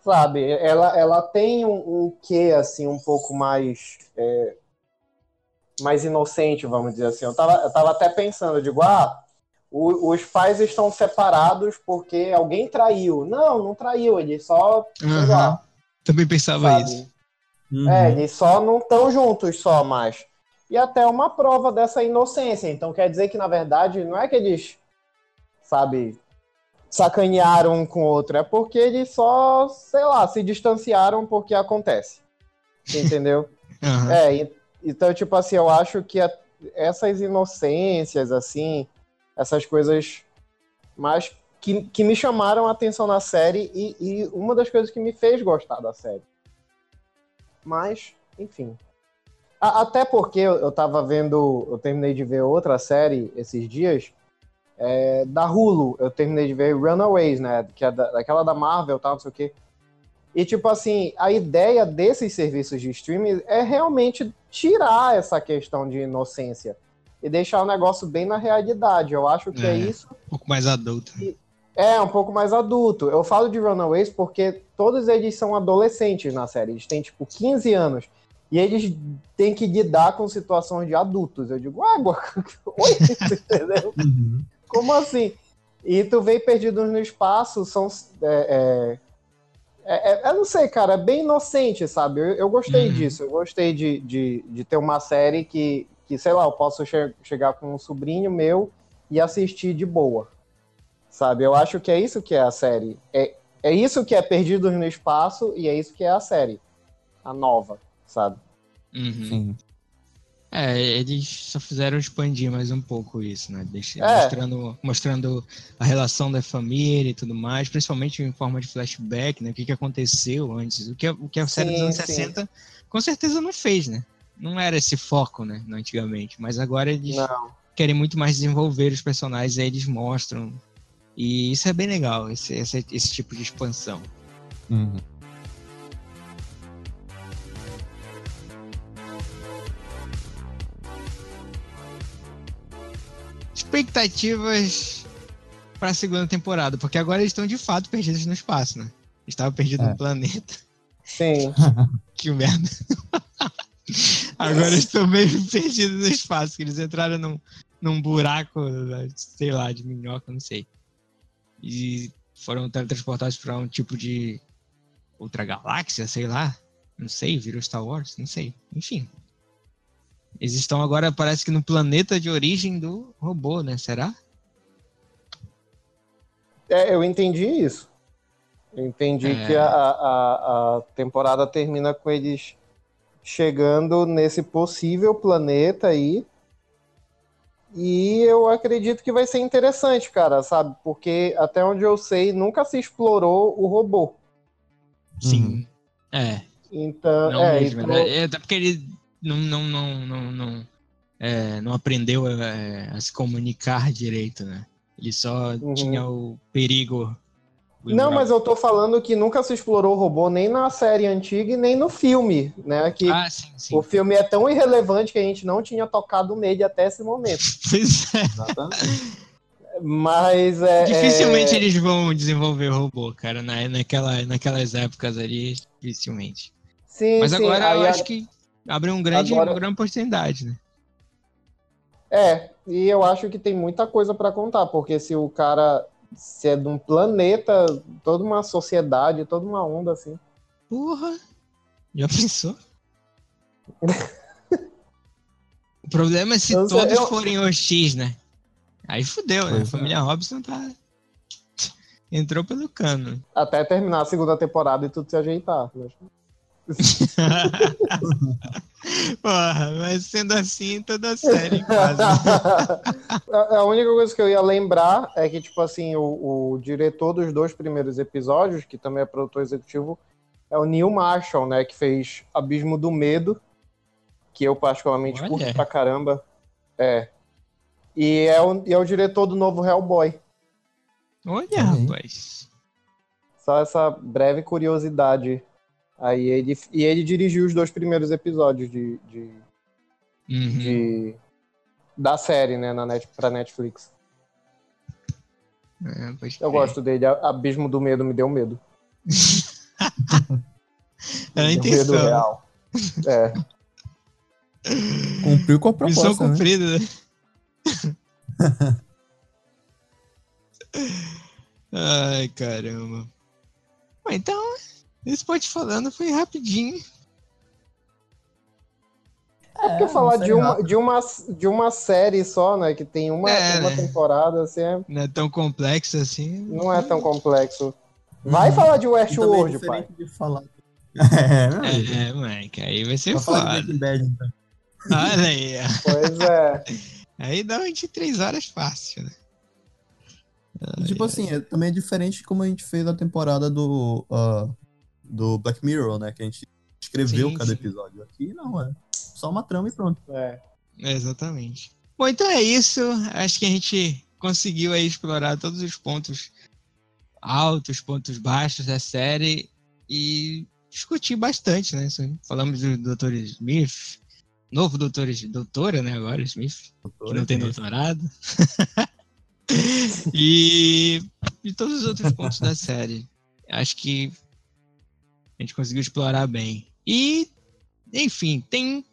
sabe? Ela, ela tem um, um quê, assim, um pouco mais... É, mais inocente, vamos dizer assim. Eu tava, eu tava até pensando, eu digo, ah, o, os pais estão separados porque alguém traiu. Não, não traiu, eles só. Uhum. Lá, Também pensava sabe? isso. Uhum. É, eles só não estão juntos só mais. E até uma prova dessa inocência. Então quer dizer que, na verdade, não é que eles, sabe, sacanearam um com o outro, é porque eles só, sei lá, se distanciaram porque acontece. Entendeu? Uhum. É, então, tipo assim, eu acho que a, essas inocências, assim, essas coisas mais que, que me chamaram a atenção na série e, e uma das coisas que me fez gostar da série. Mas, enfim. A, até porque eu, tava vendo, eu terminei de ver outra série esses dias, é, da Hulu, eu terminei de ver Runaways, né? Que é da, daquela da Marvel tal, não sei o quê. E, tipo assim, a ideia desses serviços de streaming é realmente tirar essa questão de inocência e deixar o negócio bem na realidade. Eu acho que é, é isso. Um pouco mais adulto. É, um pouco mais adulto. Eu falo de Runaways porque todos eles são adolescentes na série. Eles têm, tipo, 15 anos. E eles têm que lidar com situações de adultos. Eu digo, água, oi, entendeu? Uhum. Como assim? E tu vem Perdidos no Espaço, são. É, é, é, é, eu não sei, cara, é bem inocente, sabe? Eu, eu gostei uhum. disso. Eu gostei de, de, de ter uma série que, que sei lá, eu posso che chegar com um sobrinho meu e assistir de boa. Sabe? Eu acho que é isso que é a série. É, é isso que é Perdidos no Espaço e é isso que é a série. A nova, sabe? Uhum. Sim. É, eles só fizeram expandir mais um pouco isso, né? Deixa, é. mostrando, mostrando a relação da família e tudo mais, principalmente em forma de flashback, né? O que, que aconteceu antes. O que, o que a série sim, dos anos sim. 60 com certeza não fez, né? Não era esse foco, né? Antigamente. Mas agora eles não. querem muito mais desenvolver os personagens, aí eles mostram e isso é bem legal, esse, esse, esse tipo de expansão. Uhum. Expectativas para a segunda temporada, porque agora eles estão de fato perdidos no espaço, né? Estavam perdidos é. no planeta. Sim. que merda. agora eles estão meio perdidos no espaço, que eles entraram num, num buraco, sei lá, de minhoca, não sei e foram teletransportados para um tipo de outra galáxia, sei lá. Não sei, virou Star Wars, não sei. Enfim. Eles estão agora, parece que no planeta de origem do robô, né? Será? É, eu entendi isso. Eu entendi é... que a, a, a temporada termina com eles chegando nesse possível planeta aí e eu acredito que vai ser interessante, cara, sabe? Porque até onde eu sei, nunca se explorou o robô. Sim. Uhum. É. Então, não é, mesmo, então... é, até porque ele não, não, não, não, não, é, não aprendeu a, é, a, se comunicar direito, né? Ele só uhum. tinha o perigo não, mas eu tô falando que nunca se explorou o robô nem na série antiga e nem no filme, né? Que ah, sim, sim. o filme é tão irrelevante que a gente não tinha tocado nele até esse momento. Pois é. Mas é. Dificilmente é... eles vão desenvolver o robô, cara, na, naquela, naquelas épocas ali, dificilmente. Sim, Mas sim. agora eu acho que abre um grande, agora... uma grande oportunidade, né? É, e eu acho que tem muita coisa para contar, porque se o cara se é de um planeta, toda uma sociedade, toda uma onda assim. Porra! Já pensou? o problema é se eu todos eu... forem OX, né? Aí fudeu, né? A família é. Robson tá. Entrou pelo cano. Até terminar a segunda temporada e tudo se ajeitar. Mas... Porra, mas sendo assim, toda série quase. a única coisa que eu ia lembrar é que, tipo assim, o, o, diretor dos dois primeiros episódios, que também é produtor executivo, é o Neil Marshall, né? Que fez Abismo do Medo, que eu particularmente Olha. curto pra caramba. É. E é o, e é o diretor do novo Hellboy. Olha, rapaz. Só essa breve curiosidade Aí ele, e ele dirigiu os dois primeiros episódios de, de, uhum. de da série, né, na net, pra Netflix. É, eu gosto dele. Abismo do Medo me deu medo. é a intenção. Medo real. É. Cumpriu com a proposta, Missão né? cumprida, né? Ai, caramba. Então, esse pode falando foi rapidinho. É, porque falar de uma, de, uma, de uma série só, né? Que tem uma, é, uma né? temporada, assim. É... Não é tão complexo assim. Não é tão complexo. Vai hum. falar de Westworld, é pai. De falar. É, é, Mike, aí vai ser foda. Então. Olha aí. Pois é. Aí dá 23 horas fácil, né? E, tipo assim, é também diferente como a gente fez a temporada do, uh, do Black Mirror, né? Que a gente escreveu Sim, cada sim. episódio. Aqui não, é só uma trama e pronto. É. Exatamente. Bom, então é isso. Acho que a gente conseguiu aí explorar todos os pontos altos, pontos baixos da série e discutir bastante, né? Falamos do Dr. Smith, novo doutor, doutora, né? Agora, Smith, que não tem doutorado. e de todos os outros pontos da série. Acho que a gente conseguiu explorar bem. E, enfim, tem.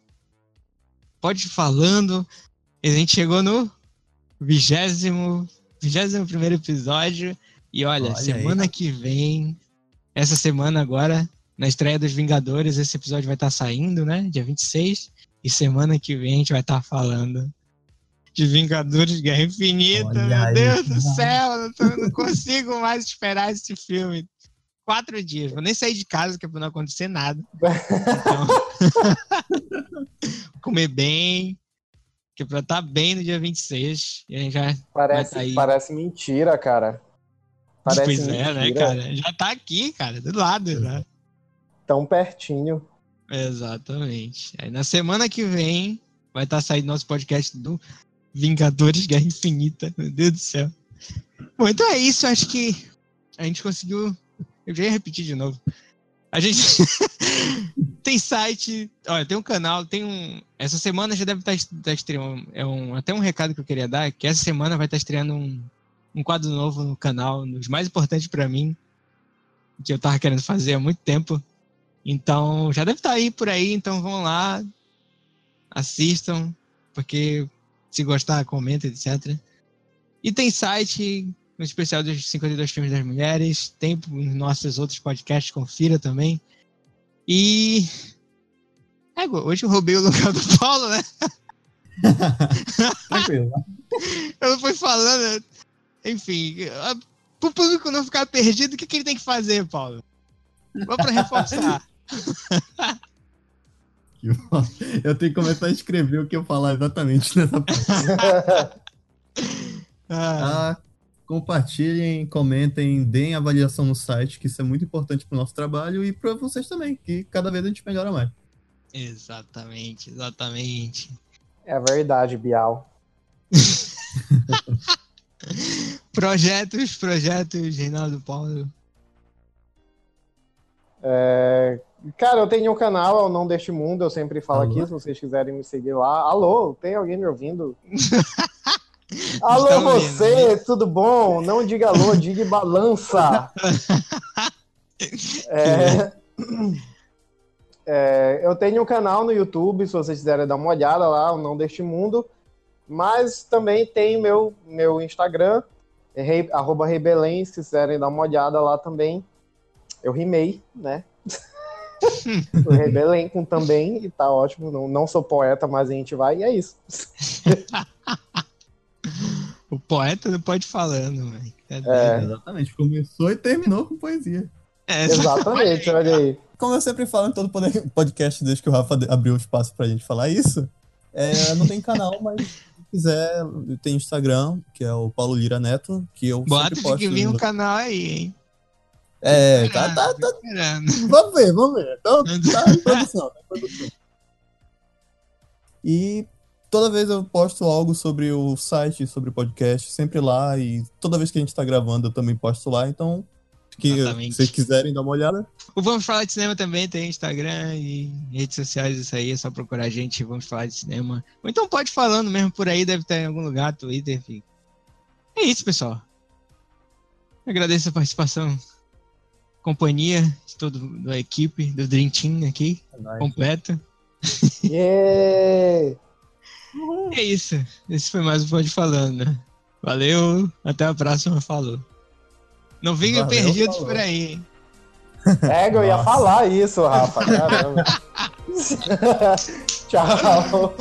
Pode ir falando. A gente chegou no vigésimo, vigésimo primeiro episódio. E olha, Olha aí. semana que vem, essa semana agora, na estreia dos Vingadores, esse episódio vai estar saindo, né? Dia 26. E semana que vem a gente vai estar falando de Vingadores Guerra Infinita. Olha Meu aí. Deus do céu, eu não consigo mais esperar esse filme. Quatro dias, vou nem sair de casa, que é pra não acontecer nada. Então, comer bem, que é pra estar bem no dia 26. E a gente já. Parece, tá aí. parece mentira, cara. Parece pois mentira. é, né, cara? Já tá aqui, cara, do lado, né? Tão pertinho. Exatamente. Aí na semana que vem vai estar saindo nosso podcast do Vingadores Guerra Infinita. Meu Deus do céu. Bom, então é isso. Acho que a gente conseguiu. Eu já ia repetir de novo. A gente tem site, olha, tem um canal, tem um. Essa semana já deve estar, estar estreando. É um, até um recado que eu queria dar, que essa semana vai estar estreando um, um quadro novo no canal, um dos mais importantes para mim, que eu tava querendo fazer há muito tempo. Então, já deve estar aí por aí, então vão lá, assistam, porque se gostar, comenta, etc. E tem site, no especial dos 52 filmes das mulheres, tem nos nossos outros podcasts, confira também. E. É, hoje eu roubei o lugar do Paulo, né? Tranquilo. Eu fui falando. Enfim, para o público não ficar perdido, o que, que ele tem que fazer, Paulo? Vamos para reforçar. Eu tenho que começar a escrever o que eu falar exatamente nessa parte. Ah, Ah, compartilhem, comentem, deem avaliação no site, que isso é muito importante para o nosso trabalho e para vocês também, que cada vez a gente melhora mais. exatamente, exatamente. É verdade, Bial. Projetos, projetos, Reinaldo Paulo. É, Cara, eu tenho um canal, é o Não Deste Mundo, eu sempre falo Alô? aqui, se vocês quiserem me seguir lá. Alô, tem alguém me ouvindo? alô, ouvindo, você, tudo bom? Não diga alô, diga balança. É, é, eu tenho um canal no YouTube, se vocês quiserem dar uma olhada lá, o Não Deste Mundo. Mas também tem meu, meu Instagram, rei, arroba Rebelém, se quiserem dar uma olhada lá também. Eu rimei, né? o Rebelém com também, e tá ótimo. Não, não sou poeta, mas a gente vai, e é isso. O poeta não pode falando, velho. É. Exatamente, começou e terminou com poesia. É, Exatamente, olha aí. Como eu sempre falo em todo pod- podcast desde que o Rafa abriu o espaço pra gente falar isso, é, não tem canal, mas se quiser, tem Instagram, que é o Paulo Lira Neto, que eu Bota sempre de que posto. vir um no- canal aí, hein? É, tá, tá, tá. Vamos ver, vamos ver. Então, tá em produção, tá em produção. E toda vez eu posto algo sobre o site, sobre o podcast, sempre lá. E toda vez que a gente tá gravando, eu também posto lá. Então, que Exatamente. vocês quiserem dar uma olhada, O Vamos Falar de Cinema também tem Instagram e redes sociais, isso aí, é só procurar a gente, Vamos Falar de Cinema. Ou então pode falando mesmo por aí, deve estar em algum lugar, Twitter, enfim. É isso, pessoal. Agradeço a participação, companhia de toda a equipe, do Dream Team aqui, completo. Yeah! É isso. Esse foi mais um Pode Falando. né? Valeu, até a próxima, falou. Não venham perdidos falou. por aí, hein? É, eu ia Nossa. falar isso, Rafa. Caramba. Tchau.